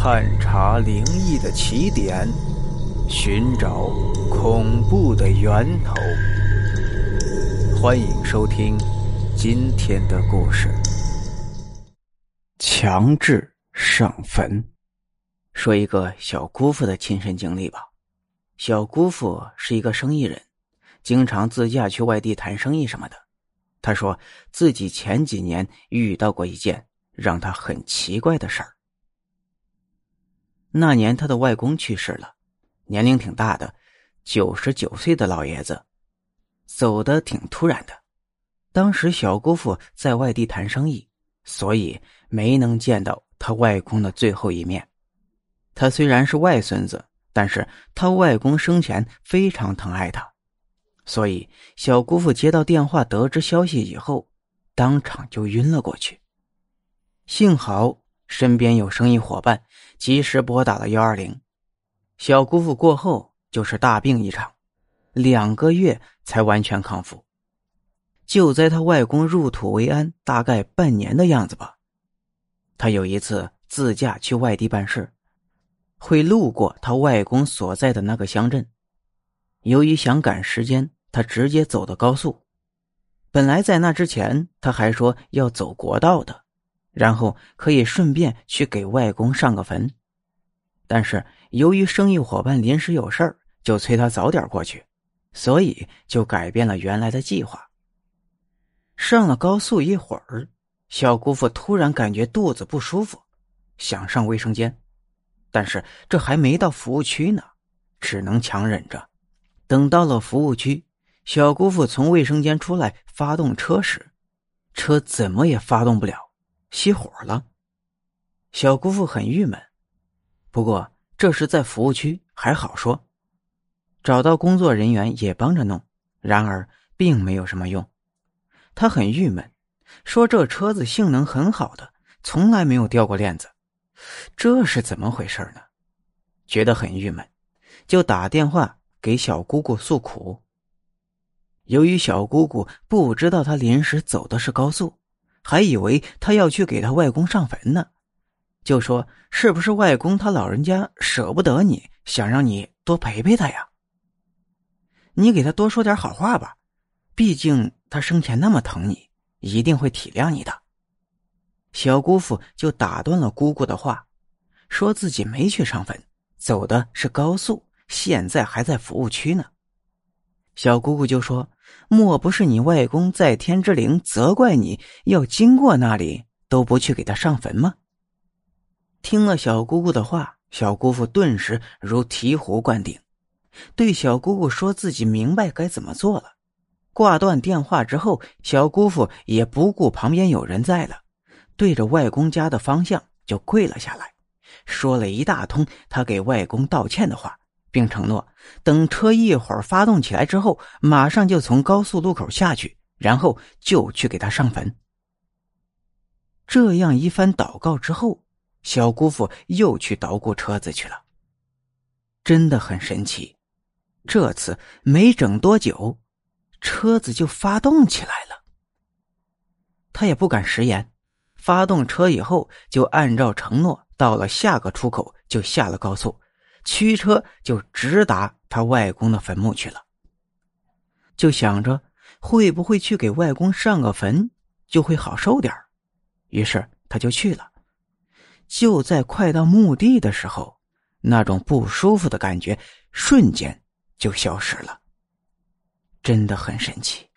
探查灵异的起点，寻找恐怖的源头。欢迎收听今天的故事。强制上坟。说一个小姑父的亲身经历吧。小姑父是一个生意人，经常自驾去外地谈生意什么的。他说自己前几年遇到过一件让他很奇怪的事儿。那年他的外公去世了，年龄挺大的，九十九岁的老爷子，走的挺突然的。当时小姑父在外地谈生意，所以没能见到他外公的最后一面。他虽然是外孙子，但是他外公生前非常疼爱他，所以小姑父接到电话得知消息以后，当场就晕了过去。幸好。身边有生意伙伴，及时拨打了幺二零。小姑父过后就是大病一场，两个月才完全康复。就在他外公入土为安大概半年的样子吧，他有一次自驾去外地办事，会路过他外公所在的那个乡镇。由于想赶时间，他直接走的高速。本来在那之前，他还说要走国道的。然后可以顺便去给外公上个坟，但是由于生意伙伴临时有事儿，就催他早点过去，所以就改变了原来的计划。上了高速一会儿，小姑父突然感觉肚子不舒服，想上卫生间，但是这还没到服务区呢，只能强忍着。等到了服务区，小姑父从卫生间出来发动车时，车怎么也发动不了。熄火了，小姑父很郁闷。不过这是在服务区，还好说，找到工作人员也帮着弄。然而并没有什么用，他很郁闷，说这车子性能很好的，从来没有掉过链子，这是怎么回事呢？觉得很郁闷，就打电话给小姑姑诉苦。由于小姑姑不知道他临时走的是高速。还以为他要去给他外公上坟呢，就说是不是外公他老人家舍不得你，想让你多陪陪他呀？你给他多说点好话吧，毕竟他生前那么疼你，一定会体谅你的。小姑父就打断了姑姑的话，说自己没去上坟，走的是高速，现在还在服务区呢。小姑姑就说。莫不是你外公在天之灵责怪你要经过那里都不去给他上坟吗？听了小姑姑的话，小姑父顿时如醍醐灌顶，对小姑姑说自己明白该怎么做了。挂断电话之后，小姑父也不顾旁边有人在了，对着外公家的方向就跪了下来，说了一大通他给外公道歉的话。并承诺，等车一会儿发动起来之后，马上就从高速路口下去，然后就去给他上坟。这样一番祷告之后，小姑父又去捣鼓车子去了。真的很神奇，这次没整多久，车子就发动起来了。他也不敢食言，发动车以后就按照承诺，到了下个出口就下了高速。驱车就直达他外公的坟墓去了，就想着会不会去给外公上个坟就会好受点于是他就去了。就在快到墓地的时候，那种不舒服的感觉瞬间就消失了，真的很神奇。